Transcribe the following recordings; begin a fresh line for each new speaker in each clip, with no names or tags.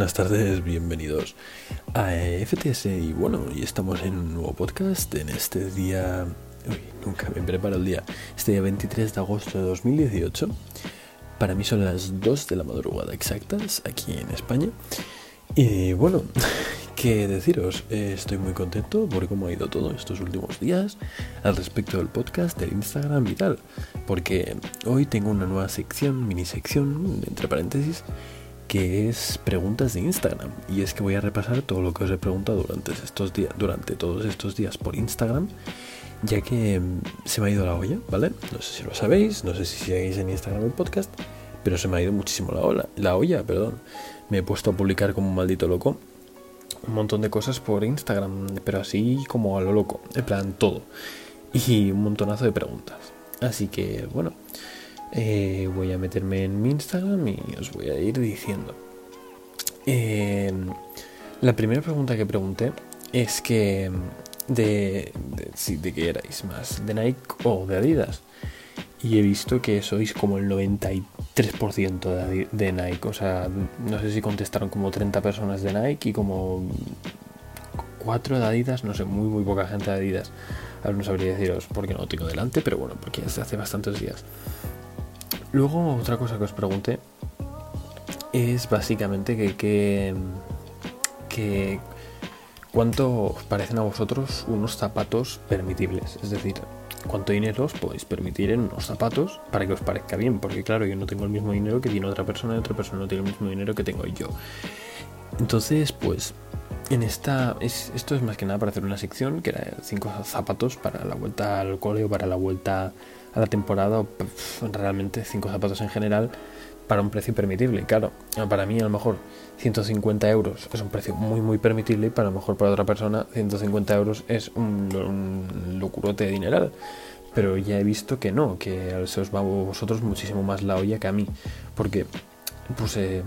Buenas tardes, bienvenidos a FTS y bueno, y estamos en un nuevo podcast en este día... Uy, nunca me preparo el día. Este día 23 de agosto de 2018. Para mí son las 2 de la madrugada exactas aquí en España. Y bueno, qué deciros, estoy muy contento por cómo ha ido todo estos últimos días al respecto del podcast, del Instagram y tal. Porque hoy tengo una nueva sección, mini sección, entre paréntesis, que es preguntas de Instagram. Y es que voy a repasar todo lo que os he preguntado durante estos días, durante todos estos días por Instagram, ya que mm, se me ha ido la olla, ¿vale? No sé si lo sabéis, no sé si seguís en Instagram el podcast, pero se me ha ido muchísimo la, olla, la olla, perdón. Me he puesto a publicar como un maldito loco un montón de cosas por Instagram, pero así como a lo loco, en plan todo. Y un montonazo de preguntas. Así que, bueno, eh, voy a meterme en mi Instagram y os voy a ir diciendo. Eh, la primera pregunta que pregunté es que de, de, de qué erais más, de Nike o de Adidas. Y he visto que sois como el 93% de, de Nike. O sea, no sé si contestaron como 30 personas de Nike y como 4 de Adidas. No sé, muy, muy poca gente de Adidas. Ahora no sabría deciros porque no lo tengo delante, pero bueno, porque hace bastantes días. Luego, otra cosa que os pregunté es básicamente que, que, cuánto os parecen a vosotros unos zapatos permitibles. Es decir, cuánto dinero os podéis permitir en unos zapatos para que os parezca bien. Porque claro, yo no tengo el mismo dinero que tiene otra persona y otra persona no tiene el mismo dinero que tengo yo. Entonces, pues, en esta. Es, esto es más que nada para hacer una sección que era cinco zapatos para la vuelta al cole o para la vuelta a la temporada. O realmente cinco zapatos en general para un precio permitible. Claro, para mí a lo mejor 150 euros es un precio muy muy permitible y para lo mejor para otra persona 150 euros es un, un locurote de dineral. Pero ya he visto que no, que se os va a vosotros muchísimo más la olla que a mí. Porque puse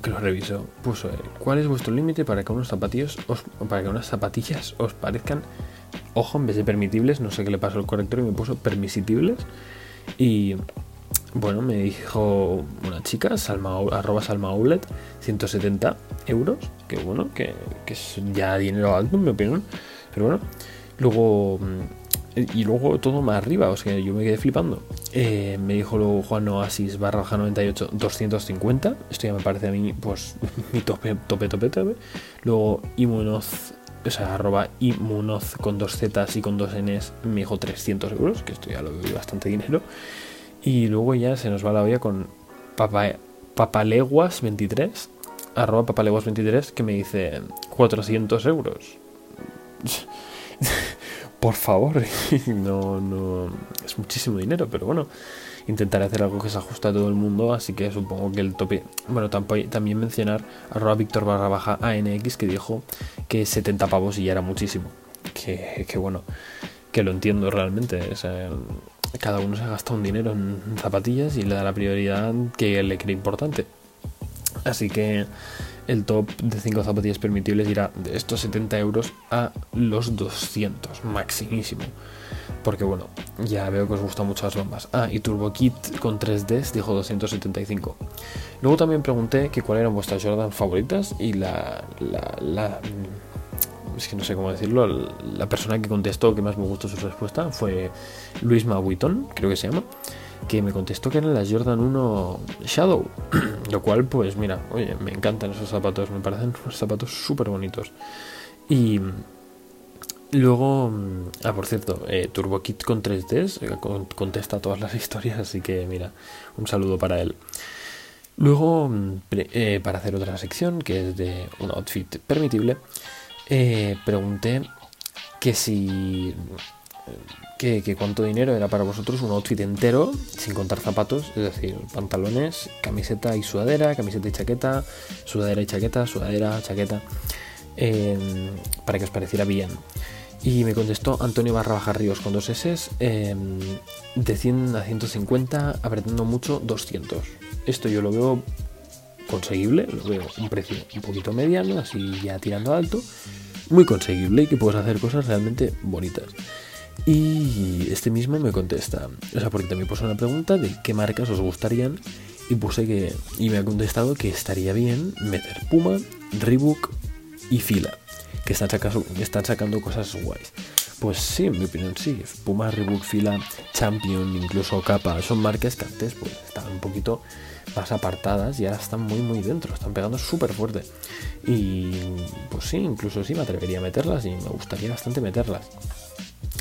que lo reviso, puso cuál es vuestro límite para que unos zapatillos os, para que unas zapatillas os parezcan, ojo, en vez de permitibles, no sé qué le pasó al corrector y me puso permisibles. Y bueno, me dijo una chica, salma, arroba salmaoulet, 170 euros, que bueno, que, que, es ya dinero alto en mi opinión, pero bueno, luego, y luego todo más arriba, o sea, yo me quedé flipando. Eh, me dijo luego Juan Oasis barra 98, 250, esto ya me parece a mí, pues, mi tope, tope, tope, tope. Luego Imunoz, o sea, arroba Imunoz con dos zetas y con dos Ns, me dijo 300 euros, que esto ya lo veo bastante dinero. Y luego ya se nos va la olla con papa, papaleguas23, arroba papaleguas23, que me dice 400 euros. Por favor, no, no, es muchísimo dinero, pero bueno, intentaré hacer algo que se ajuste a todo el mundo, así que supongo que el tope, bueno, también mencionar arroba Víctor barra baja ANX que dijo que 70 pavos y ya era muchísimo, que, que bueno, que lo entiendo realmente, cada uno se gasta un dinero en zapatillas y le da la prioridad que le cree importante. Así que el top de 5 zapatillas permitibles irá de estos 70 euros a los 200, maximísimo. Porque bueno, ya veo que os gustan mucho las bombas. Ah, y Turbo Kit con 3Ds dijo 275. Luego también pregunté que cuáles eran vuestras Jordan favoritas y la, la, la es que no sé cómo decirlo, la persona que contestó que más me gustó su respuesta fue Luis Mawiton, creo que se llama, que me contestó que eran las Jordan 1 Shadow, lo cual pues mira, oye, me encantan esos zapatos, me parecen unos zapatos súper bonitos. Y luego, ah, por cierto, eh, Turbo Kit con 3Ds eh, contesta todas las historias, así que mira, un saludo para él. Luego, eh, para hacer otra sección, que es de un outfit permitible, eh, pregunté que si. Que, cuánto dinero era para vosotros un outfit entero, sin contar zapatos, es decir, pantalones, camiseta y sudadera, camiseta y chaqueta, sudadera y chaqueta, sudadera, chaqueta, eh, para que os pareciera bien. Y me contestó Antonio Barra Baja Ríos con dos S, eh, de 100 a 150, apretando mucho 200. Esto yo lo veo conseguible, lo veo un precio un poquito mediano, así ya tirando alto, muy conseguible y que puedes hacer cosas realmente bonitas. Y este mismo me contesta, o sea, porque también puso una pregunta de qué marcas os gustarían y puse que, y me ha contestado que estaría bien meter Puma, Reebok y Fila, que están sacando, están sacando cosas guays. Pues sí, en mi opinión sí. Puma, Reebok, Fila, Champion, incluso Kappa, son marcas que antes pues, estaban un poquito más apartadas y ahora están muy muy dentro, están pegando súper fuerte. Y pues sí, incluso sí me atrevería a meterlas y me gustaría bastante meterlas.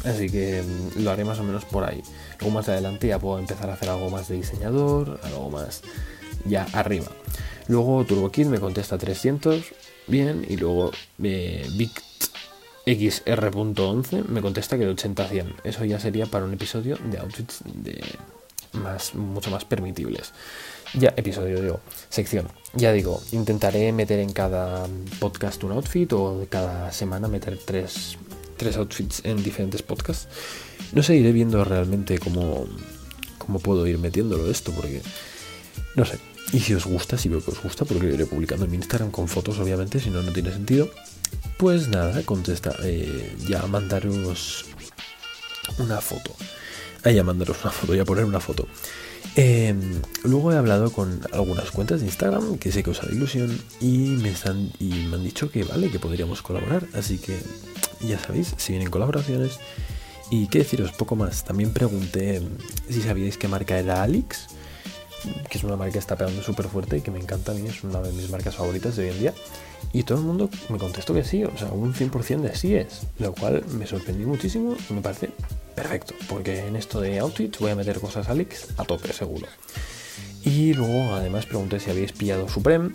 Así que mm, lo haré más o menos por ahí. Luego más adelante ya puedo empezar a hacer algo más de diseñador, algo más ya arriba. Luego TurboKit me contesta 300, bien, y luego eh, XR.11 me contesta que de 80 a 100. Eso ya sería para un episodio de outfits de más, mucho más permitibles. Ya, episodio, digo, sección. Ya digo, intentaré meter en cada podcast un outfit o cada semana meter tres, tres outfits en diferentes podcasts. No sé, iré viendo realmente cómo, cómo puedo ir metiéndolo esto, porque no sé. Y si os gusta, si veo que os gusta, porque lo iré publicando en mi Instagram con fotos, obviamente, si no, no tiene sentido. Pues nada, contesta, eh, ya mandaros una foto. Ah, ya mandaros una foto, ya poner una foto. Em, luego he hablado con algunas cuentas de Instagram que sé que os ilusión y me, están, y me han dicho que vale, que podríamos colaborar. Así que ya sabéis, si vienen colaboraciones. Y qué deciros, poco más. También pregunté si sabíais qué marca era Alix, que es una marca que está pegando súper fuerte y que me encanta a mí, es una de mis marcas favoritas de hoy en día. Y todo el mundo me contestó que sí, o sea, un 100% de sí es, lo cual me sorprendió muchísimo y me parece perfecto, porque en esto de outfits voy a meter cosas Alex a tope, seguro. Y luego además pregunté si habéis pillado Supreme,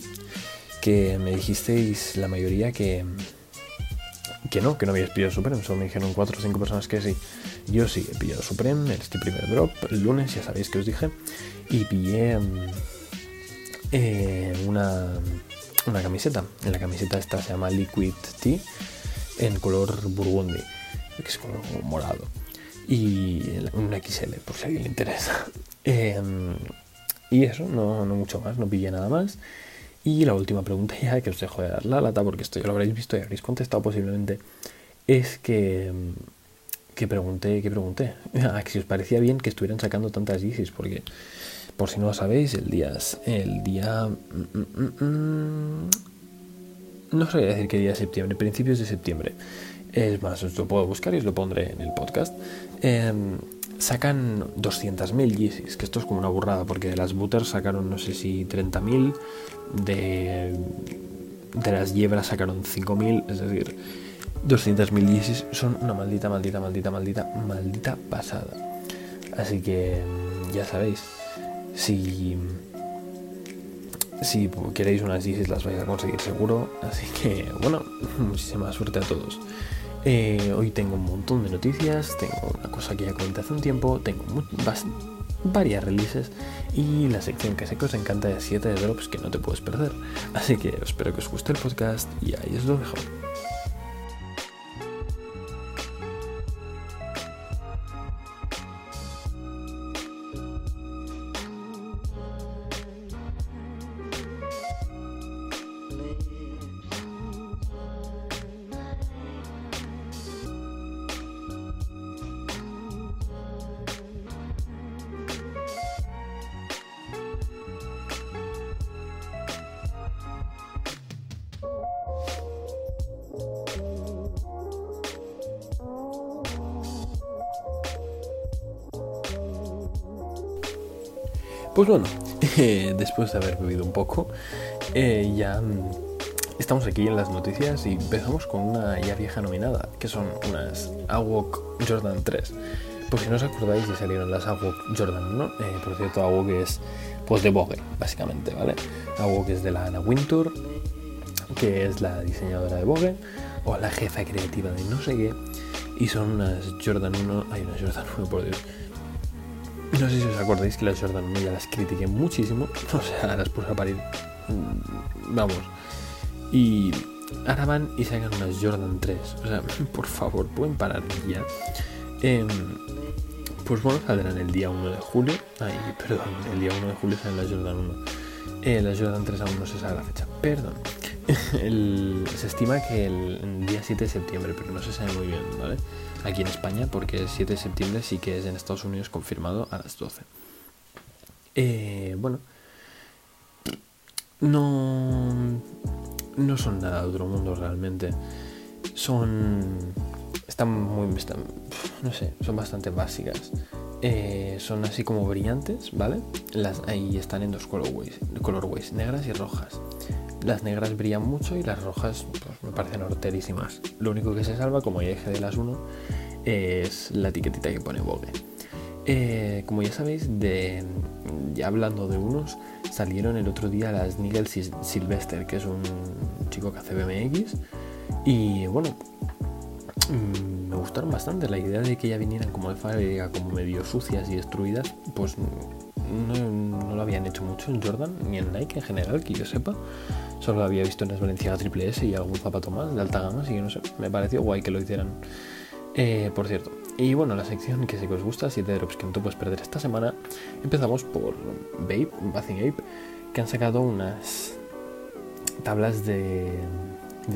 que me dijisteis la mayoría que, que no, que no habéis pillado Supreme, solo me dijeron 4 o 5 personas que sí. Yo sí he pillado Supreme, este primer drop, el lunes, ya sabéis que os dije, y pillé mm, eh, una una camiseta. La camiseta esta se llama Liquid Tea en color burgundy, que es color morado. Y un XL, por si a alguien le interesa. Em, y eso, no, no mucho más, no pillé nada más. Y la última pregunta ya, que os dejo de dar la lata, porque esto ya lo habréis visto y habréis contestado posiblemente, es que, que pregunté, que pregunté, a que si os parecía bien que estuvieran sacando tantas Yeezys, porque por si no lo sabéis, el día. El día. Mm, mm, mm, no sabría decir qué día de septiembre, principios de septiembre. Es más, os lo puedo buscar y os lo pondré en el podcast. Em, sacan 200.000 Yeezys, que esto es como una burrada, porque de las Butters sacaron no sé si 30.000, de, de las Yebras sacaron 5.000, es decir, 200.000 Yeezys son una maldita, maldita, maldita, maldita, maldita pasada. Así que ya sabéis, si, si queréis unas Yeezys las vais a conseguir seguro. Así que bueno, muchísima suerte a todos. Eh, hoy tengo un montón de noticias, tengo una cosa que ya comenté hace un tiempo, tengo varias releases y la sección que sé que os encanta de 7 de drops que no te puedes perder. Así que espero que os guste el podcast y ahí os lo dejo. Pues bueno, después de haber bebido un poco, eh, ya mm, estamos aquí en las noticias y empezamos con una ya vieja nominada, que son unas AWOK Jordan 3. Por si no os acordáis, ya salieron las AWOK Jordan 1. Eh, por cierto, AWOK es pues de Vogue, básicamente, ¿vale? AWOK es de la Anna Wintour, que es la diseñadora de Vogue, o la jefa creativa de no sé qué. Y son unas Jordan 1, hay unas Jordan 1, por Dios no sé si os acordáis que las Jordan 1 ya las critiqué muchísimo. O sea, las puse a parir. Mm, vamos. Y ahora van y sacan unas Jordan 3. O sea, por favor, pueden parar ya. Em, pues bueno, saldrán el día 1 de julio. Ay, perdón, el día 1 de julio salen las Jordan 1. Eh, las Jordan 3 aún no se sabe la fecha. Perdón. se estima que el, día 7 de septiembre, pero no se sabe muy bien, ¿vale? Aquí en España, porque el 7 de septiembre sí que es en Estados Unidos confirmado a las 12. Eh, bueno, no, no son nada de otro mundo realmente. Son, están muy, no sé, son bastante básicas. Eh, son así como brillantes, ¿vale? Las, ahí están en dos colorways, colorways, negras y rojas. Las negras brillan mucho y las rojas pues, me parecen horterísimas. Lo único que se salva, como ya de las 1, es la etiquetita que pone Vogue. Eh, como ya sabéis, de, ya hablando de unos, salieron el otro día las Nigel Sylvester, que es un chico que hace BMX. Y bueno, mm, me gustaron bastante. La idea de que ya vinieran como de fábrica, como medio sucias y destruidas, pues no, lo habían hecho mucho en Jordan, ni en Nike en general, que yo sepa. Solo lo había visto en las Valenciaga Triple S y algún zapato más de alta gama, así que no sé, me pareció guay que lo hicieran. Eh, por cierto, y bueno, la sección que sé que os gusta, 7 drops que no te puedes perder esta semana, empezamos por Babe, Bathing Ape, que han sacado unas tablas de,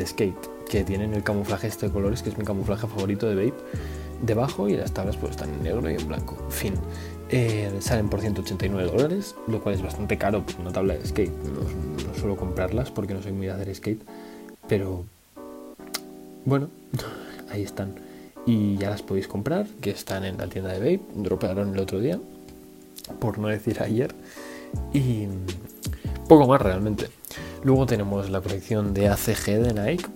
skate que tienen el camuflaje este de colores, que es mi camuflaje favorito de Babe, debajo y las tablas pues están en negro y en blanco. Fin. Eh, salen por 189 dólares, lo cual es bastante caro por una tabla de skate. No, suelo comprarlas porque no soy muy de hacer skate, pero bueno, ahí están. Y ya las podéis comprar, que están en la tienda de Babe, dropearon el otro día, por no decir ayer, y poco más realmente. Luego tenemos la colección de ACG de Nike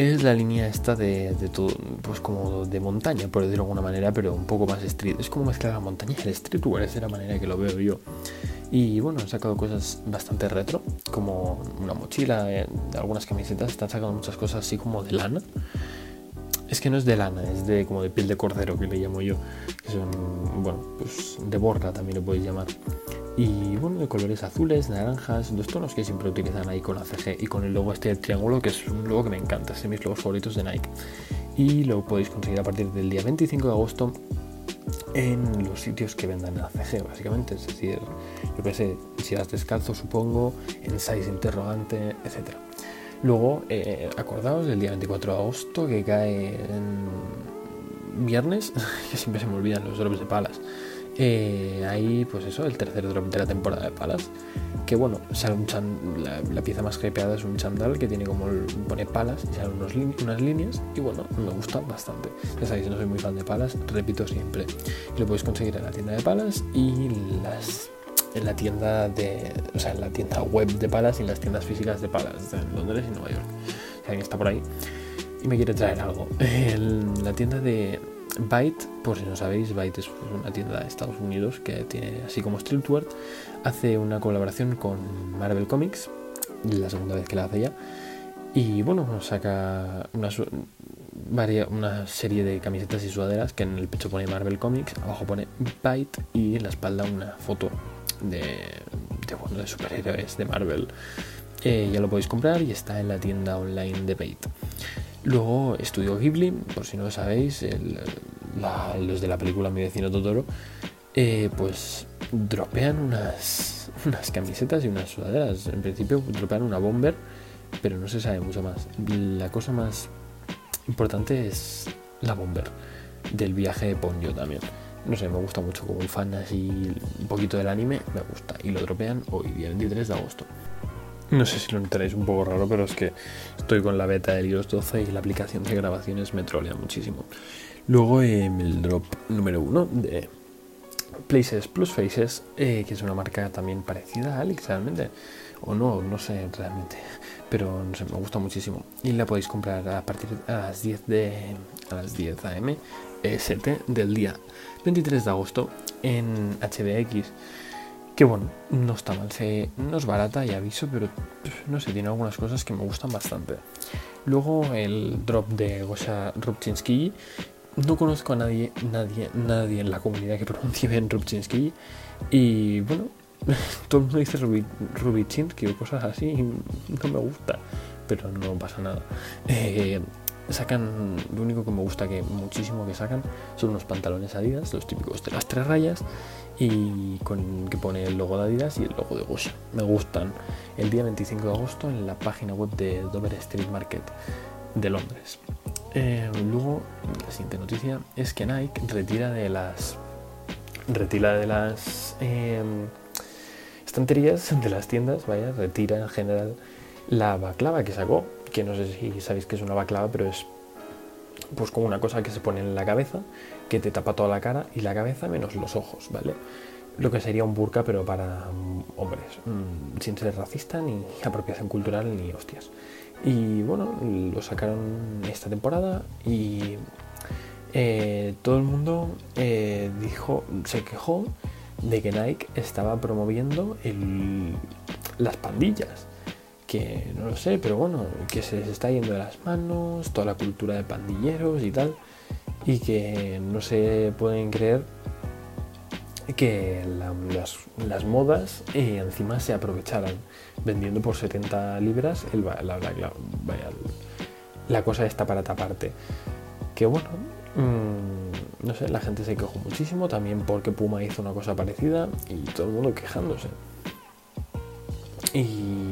es la línea esta de, todo, pues como de montaña, por decirlo de alguna manera, pero un poco más street. Es como mezclar la montaña y el streetwear, es de la manera que lo veo yo. Y bueno, han sacado cosas bastante retro, como una mochila, eh, algunas camisetas, están sacando muchas cosas así como de lana. Es que no es de lana, es de como de piel de cordero que le llamo yo, que bueno, pues de borra también lo podéis llamar y bueno, de colores azules, naranjas, dos tonos que siempre utilizan ahí con la CG y con el logo este del triángulo, que es un logo que me encanta, es de mis logos favoritos de Nike. Y lo podéis conseguir a partir del día 25 de agosto en los sitios que vendan la CG, básicamente. Es decir, yo sé, si vas descalzo, supongo, en size interrogante, etc. Luego, eh, acordaos del día 24 de agosto, que cae en viernes, que siempre se me olvidan los drops de palas. Eh, ahí, pues eso, el tercer drop de la temporada de palas. Que bueno, sale un la, pieza más hypeada es un chandal que tiene como pone palas y salen unas líneas. Y bueno, me gusta bastante. Ya sabéis, no soy muy fan de palas, repito siempre. lo podéis conseguir en la tienda de palas y las en la tienda de. O sea, en la tienda web de palas y en las tiendas físicas de palas de Londres y Nueva York. Si alguien está por ahí y me quiere traer algo. En la tienda de Byte, por si no sabéis, Byte es una tienda de Estados Unidos que tiene, así como Streetwear, hace una colaboración con Marvel Comics, la segunda vez que la hace ya, y bueno, saca una, una serie de camisetas y sudaderas que en el pecho pone Marvel Comics, abajo pone Byte y en la espalda una foto de, de, de superhéroes de Marvel. Eh, ya lo podéis comprar y está en la tienda online de Byte. Luego Estudio Ghibli, por si no lo sabéis, los de la película Mi vecino Totoro, eh, pues dropean unas, unas camisetas y unas sudaderas. En principio dropean una bomber, pero no se sabe mucho más. La cosa más importante es la bomber del viaje de Ponyo también. No sé, me gusta mucho como fan así un poquito del anime, me gusta. Y lo dropean hoy, día 23 de agosto. No sé si lo notaréis un poco raro, pero es que estoy con la beta del iOS 12 y la aplicación de grabaciones me trolea muchísimo. Luego el drop número uno de Places Plus Faces, eh, que es una marca también parecida a Alex realmente. O no, no sé realmente. Pero no sé, me gusta muchísimo. Y la podéis comprar a partir de las 10 de a las 10 am EST del día 23 de agosto en HDX que bueno, no está mal, no es barata y aviso, pero no sé, tiene algunas cosas que me gustan bastante. Luego el drop de Gosha Rubchinsky. No conozco a nadie, nadie, nadie en la comunidad que pronuncie bien Rubchinsky. Y bueno, todo el mundo dice Rubichinsky o cosas así y no me gusta, pero no pasa nada. Eh, sacan, lo único que me gusta que muchísimo que sacan son unos pantalones Adidas, los típicos de las tres rayas y con que pone el logo de Adidas y el logo de Gosha. Me gustan. El día 25 de agosto en la página web de Dover Street Market de Londres. Eh, luego, la siguiente noticia es que Nike retira de las retira de las eh, estanterías de las tiendas, vaya, retira en general la baclava que sacó, que no sé si sabéis que es una baclava, pero es pues como una cosa que se pone en la cabeza, que te tapa toda la cara y la cabeza menos los ojos, ¿vale? Lo que sería un burka, pero para hombres, mm, sin ser racista, ni apropiación cultural, ni hostias. Y bueno, lo sacaron esta temporada y eh, todo el mundo eh, dijo, se quejó de que Nike estaba promoviendo las pandillas. Que no lo sé, pero bueno, que se les está yendo de las manos, toda la cultura de pandilleros y tal, y que no se pueden creer que las, modas eh, encima se aprovecharan vendiendo por 70 libras el, la, la, cosa está para taparte. Que bueno, mmm, no sé, la gente se quejó muchísimo también porque Puma hizo una cosa parecida y todo el mundo quejándose. Y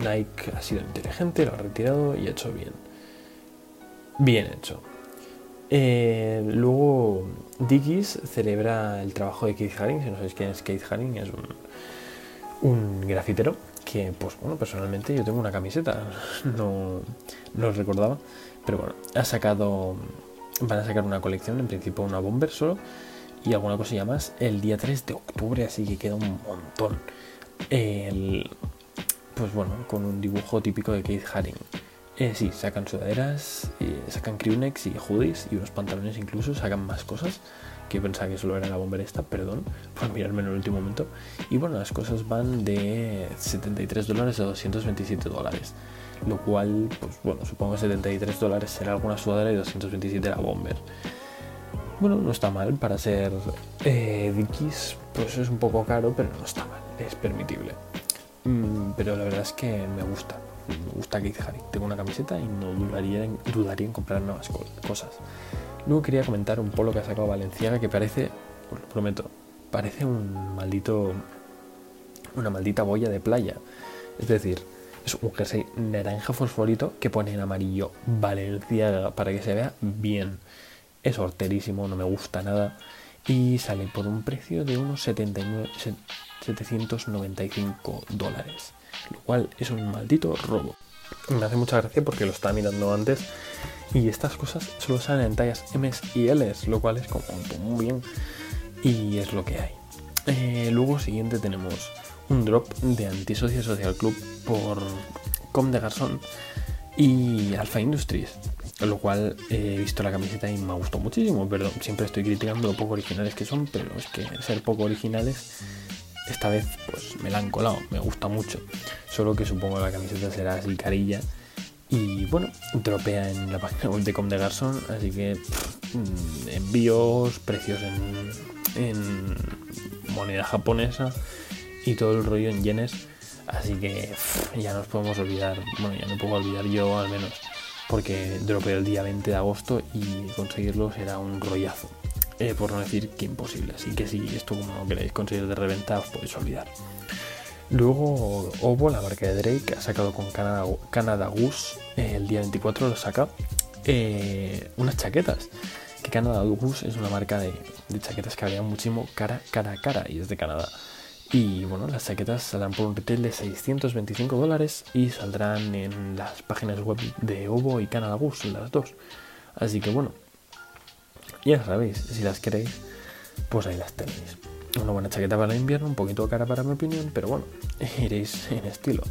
Nike ha sido inteligente, lo ha retirado y ha hecho bien. Bien hecho. Eh, luego, Dickies celebra el trabajo de Keith Haring. Si no sabéis quién es Keith Haring, es un, grafitero que, pues bueno, personalmente yo tengo una camiseta, no, no lo recordaba, pero bueno, ha sacado, van a sacar una colección, en principio una bomber solo y alguna cosilla más el día 3 de octubre, así que queda un montón. Pues bueno, con un dibujo típico de Keith Haring. Eh, sí, sacan sudaderas, sacan crewnecks y hoodies y unos pantalones incluso, sacan más cosas que pensaba que solo era la bomber esta, perdón por mirarme en el último momento. Y bueno, las cosas van de 73 dólares a 227 dólares, lo cual, pues bueno, supongo que 73 dólares será alguna sudadera y 227 la bomber. Bueno, no está mal para ser eh, Dickies, pues es un poco caro, pero no está mal, es permitible. Mm, pero la verdad es que me gusta me gusta Keith Harry. Tengo una camiseta y no dudaría en, en comprar nuevas cosas. Luego quería comentar un polo que ha sacado Valenciaga que parece, os lo prometo, parece un maldito. una maldita boya de playa. Es decir, es un jersey naranja fosforito que pone en amarillo Valenciaga para que se vea bien. Es horterísimo, no me gusta nada. Y sale por un precio de unos 79, 795 dólares lo cual es un maldito robo. Me hace mucha gracia porque lo estaba mirando antes y estas cosas solo salen en tallas M y L, lo cual es como muy bien y es lo que hay. Eh, luego siguiente tenemos un drop de Antisocia Social Club por Com de Garzón y Alpha Industries, lo cual he visto la camiseta y me gustado muchísimo, pero siempre estoy criticando lo poco originales que son, pero es que ser poco originales esta vez pues me la han colado, me gusta mucho. Solo que supongo que la camiseta será así carilla. Y bueno, tropea en la página web de Com de Garson, así que mm, envíos, precios en, moneda japonesa y todo el rollo en yenes. Así que ya nos podemos olvidar, bueno, ya no puedo olvidar yo al menos, porque dropeo el día 20 de agosto y conseguirlo será un rollazo. Eh, por no decir que imposible. Así que si esto como no queréis conseguir de reventa, os podéis olvidar. Luego Ovo, la marca de Drake, ha sacado con Canada Goose, eh, el día 24 lo saca, eh, unas chaquetas. Que Canada Goose es una marca de, chaquetas que había muchísimo cara, cara a cara y es de Canadá. Y bueno, las chaquetas saldrán por un retail de 625 dólares y saldrán en las páginas web de Ovo y Canada Goose, las dos. Así que bueno, ya sabéis, si las queréis, pues ahí las tenéis. Una buena chaqueta para el invierno, un poquito cara para mi opinión, pero bueno, iréis en estilo.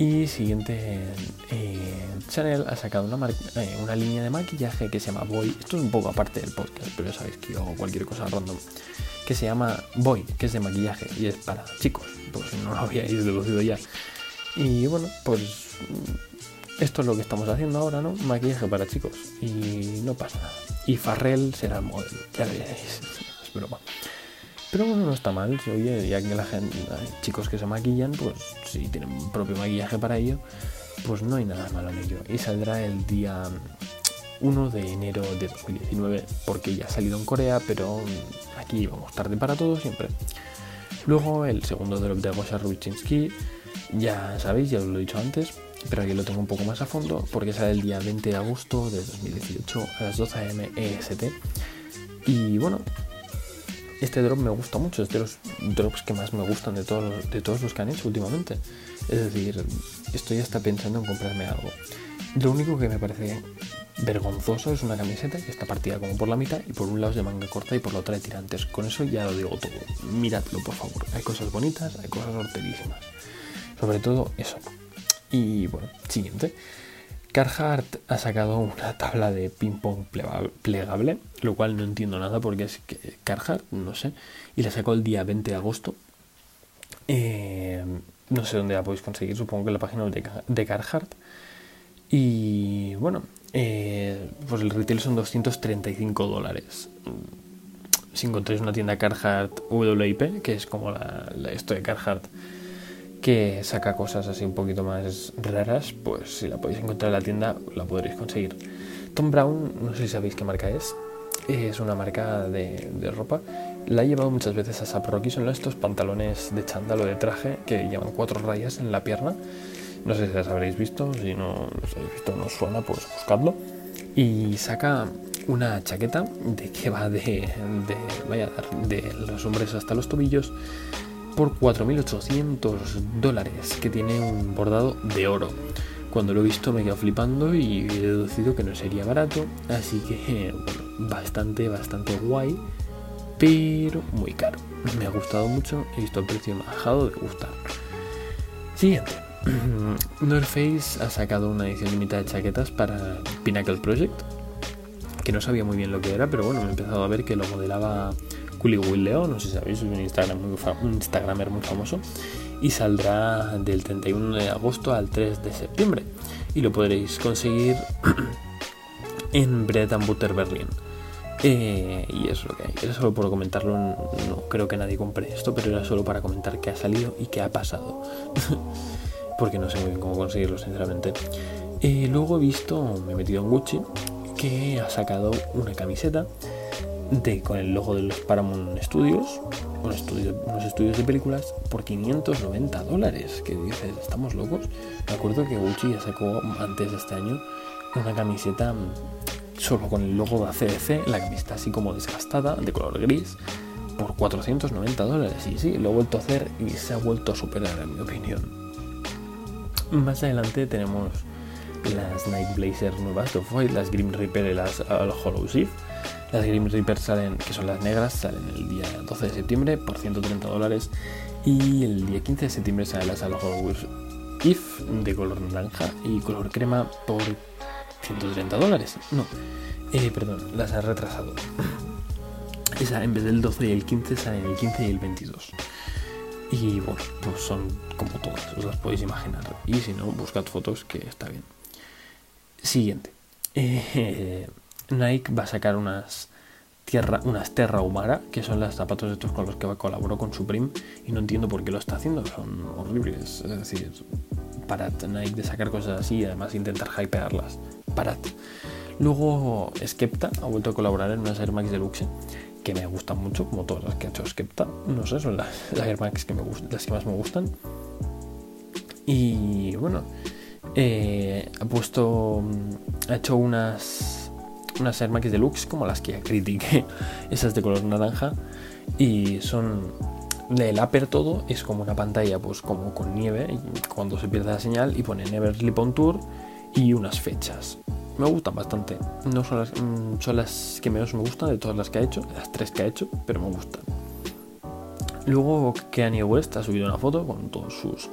Y siguiente, eh, Chanel ha sacado una, eh, una línea de maquillaje que se llama Boy. Esto es un poco aparte del podcast, pero sabéis que yo hago cualquier cosa random. Que se llama Boy, que es de maquillaje y es para chicos, pues no lo habíais deducido ya. Y bueno, pues esto es lo que estamos haciendo ahora, ¿no? Maquillaje para chicos. Y no pasa nada. Y Farrell será el modelo, ya veréis. Pero bueno, no está mal. Oye, ya que la gente, chicos que se maquillan, pues si tienen propio maquillaje para ello, pues no hay nada malo en ello. Y saldrá el día 1 de enero de 2019, porque ya ha salido en Corea, pero aquí vamos tarde para todo siempre. Luego el segundo drop de Gosha ya sabéis, ya os lo he dicho antes, pero aquí lo tengo un poco más a fondo porque sale el día 20 de agosto de 2018 a las 12 am EST. Y bueno, este drop me gusta mucho, es de los drops que más me gustan de todos, de todos los que han hecho últimamente. Es decir, estoy hasta pensando en comprarme algo. Lo único que me parece vergonzoso es una camiseta que está partida como por la mitad y por un lado es de manga corta y por la otra de tirantes. Con eso ya lo digo todo. Miradlo, por favor. Hay cosas bonitas, hay cosas horterísimas. Sobre todo eso. Y bueno, siguiente. Carhartt ha sacado una tabla de ping-pong plegable, lo cual no entiendo nada porque es que Carhartt, no sé, y la sacó el día 20 de agosto. Eh, no sé dónde la podéis conseguir, supongo que en la página de, de Carhartt. Y bueno, eh, pues el retail son 235 dólares. Si encontráis una tienda Carhartt WIP, que es como la, la esto de Carhartt que saca cosas así un poquito más raras, pues si la podéis encontrar en la tienda la podréis conseguir. Tom Brown, no sé si sabéis qué marca es, es una marca de, ropa. La he llevado muchas veces a Sap Rocky, son estos pantalones de chándalo de traje que llevan cuatro rayas en la pierna. No sé si las habréis visto, si no los habéis visto, no suena, pues buscadlo. Y saca una chaqueta de que va de, de, vaya, de los hombres hasta los tobillos por 4.800 dólares, que tiene un bordado de oro. Cuando lo he visto me he quedado flipando y he deducido que no sería barato, así que bueno, bastante, bastante guay, pero muy caro. Me ha gustado mucho, he visto el precio bajado de gustar. Siguiente. North Face ha sacado una edición limitada de chaquetas para Pinnacle Project, que no sabía muy bien lo que era, pero bueno, me he empezado a ver que lo modelaba Culi Will Leo, no sé si sabéis, es un, Instagram un Instagramer muy famoso, y saldrá del 31 de agosto al 3 de septiembre. Y lo podréis conseguir en Bread Butter Berlin. Eh, y eso es lo que hay. Era solo por comentarlo. No creo que nadie compre esto, pero era solo para comentar qué ha salido y qué ha pasado. Porque no sé muy bien cómo conseguirlo, sinceramente. Eh, luego he visto, me he metido en Gucci, que ha sacado una camiseta de, con el logo de los Paramount Studios, unos estudios, estudios de películas, por 590 dólares. Que dices, ¿estamos locos? Me acuerdo que Gucci ya sacó antes de este año una camiseta solo con el logo de ACDC, la camiseta así como desgastada, de color gris, por 490 dólares. Y sí, lo he vuelto a hacer y se ha vuelto a superar, en mi opinión. Más adelante tenemos las Night Blazer nuevas de las Grim Reaper y las Hollow Shift las Grim Reaper salen, que son las negras, salen el día 12 de septiembre por 130 dólares. Y el día 15 de septiembre salen las Alhorror If de color naranja y color crema por 130 dólares. No, eh, perdón, las ha retrasado. Esa en vez del 12 y el 15 salen el 15 y el 22. Y bueno, pues son como todas, os las podéis imaginar. Y si no, buscad fotos que está bien. Siguiente. Eh, Nike va a sacar unas tierra, unas Terra Humara, que son los zapatos estos con los que colaboró con Supreme, y no entiendo por qué lo está haciendo, son horribles. Es decir, parad Nike de sacar cosas así y además intentar hypearlas. Parad. Luego Skepta ha vuelto a colaborar en unas Air Max Deluxe que me gustan mucho, como todas las que ha hecho Skepta. No sé, son las, Air Max que me las que más me gustan. Y bueno, eh, ha puesto, ha hecho unas unas Air Max Deluxe como las que critiqué, esas de color naranja, y son el upper todo es como una pantalla pues como con nieve cuando se pierde la señal y pone Never Sleep on Tour y unas fechas. Me gustan bastante. No son las, mm, son las que menos me gustan de todas las que ha hecho, las tres que ha hecho, pero me gustan. Luego Kanye West ha subido una foto con todos sus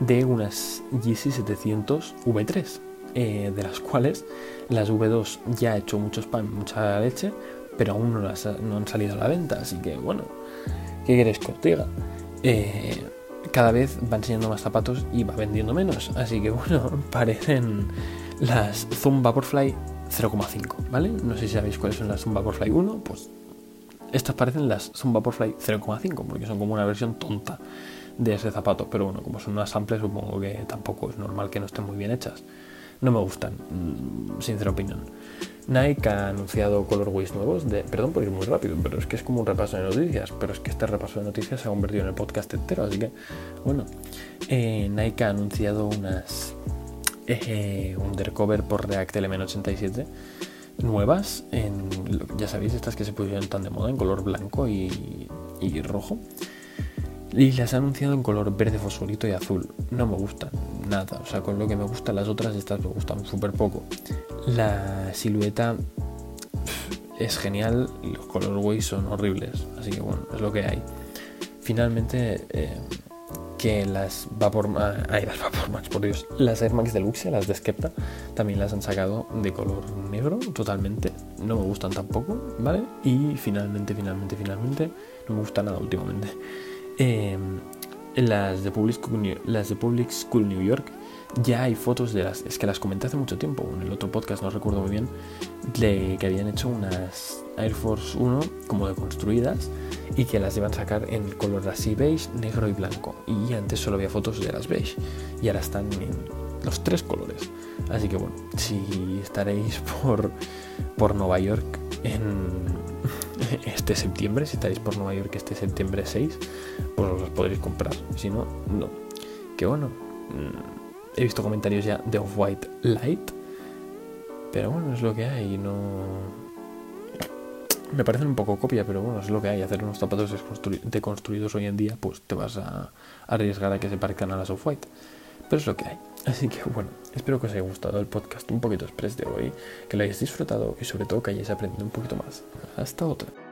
de unas Yeezy 700 V3 eh, de las cuales las V2 ya ha hecho mucho spam, mucha leche, pero aún no, las, no han salido a la venta. Así que bueno, ¿qué queréis que os diga? Eh, cada vez va enseñando más zapatos y va vendiendo menos. Así que bueno, parecen las Zoom Vaporfly 0,5, ¿vale? No sé si sabéis cuáles son las Zoom Vaporfly 1, pues estas parecen las Zoom Vaporfly 0,5 porque son como una versión tonta de ese zapato. Pero bueno, como son unas samples, supongo que tampoco es normal que no estén muy bien hechas no me gustan, mm, sincera opinión. Nike ha anunciado colorways nuevos, de, perdón por ir muy rápido, pero es que es como un repaso de noticias, pero es que este repaso de noticias se ha convertido en el podcast entero, así que bueno, eh, Nike ha anunciado unas eh, undercover por React Element 87 nuevas, ya sabéis, estas que se pusieron tan de moda en color blanco y y rojo. Y las ha anunciado en color verde fosforito y azul. No me gustan nada. O sea, con lo que me gustan las otras, estas me gustan súper poco. La silueta es genial los colorways son horribles. Así que bueno, es lo que hay. Finalmente, eh, que las Vapor, ay, las Vapor Max, por Dios, las Air Max Deluxe, las de Skepta, también las han sacado de color negro totalmente. No me gustan tampoco, ¿vale? Y finalmente, finalmente, finalmente, no me gusta nada últimamente. Eh, las, de Public School, las de Public School New York ya hay fotos de las. Es que las comenté hace mucho tiempo, en el otro podcast, no recuerdo muy bien, de que habían hecho unas Air Force 1 como deconstruidas y que las iban a sacar en color así beige, negro y blanco. Y antes solo había fotos de las beige y ahora están en los tres colores. Así que bueno, si estaréis por, por Nueva York en este septiembre, si estaréis por Nueva York este septiembre 6, pues os los podréis comprar. Si no, no. Que bueno, mm, he visto comentarios ya de Off-White Light, pero bueno, es lo que hay, no... Me parecen un poco copia, pero bueno, es lo que hay. Hacer unos zapatos deconstruidos hoy en día, pues te vas a arriesgar a que se parezcan a las Off-White. Pero es lo que hay. Así que bueno, espero que os haya gustado el podcast un poquito express de hoy, que lo hayáis disfrutado y sobre todo que hayáis aprendido un poquito más. Hasta otra.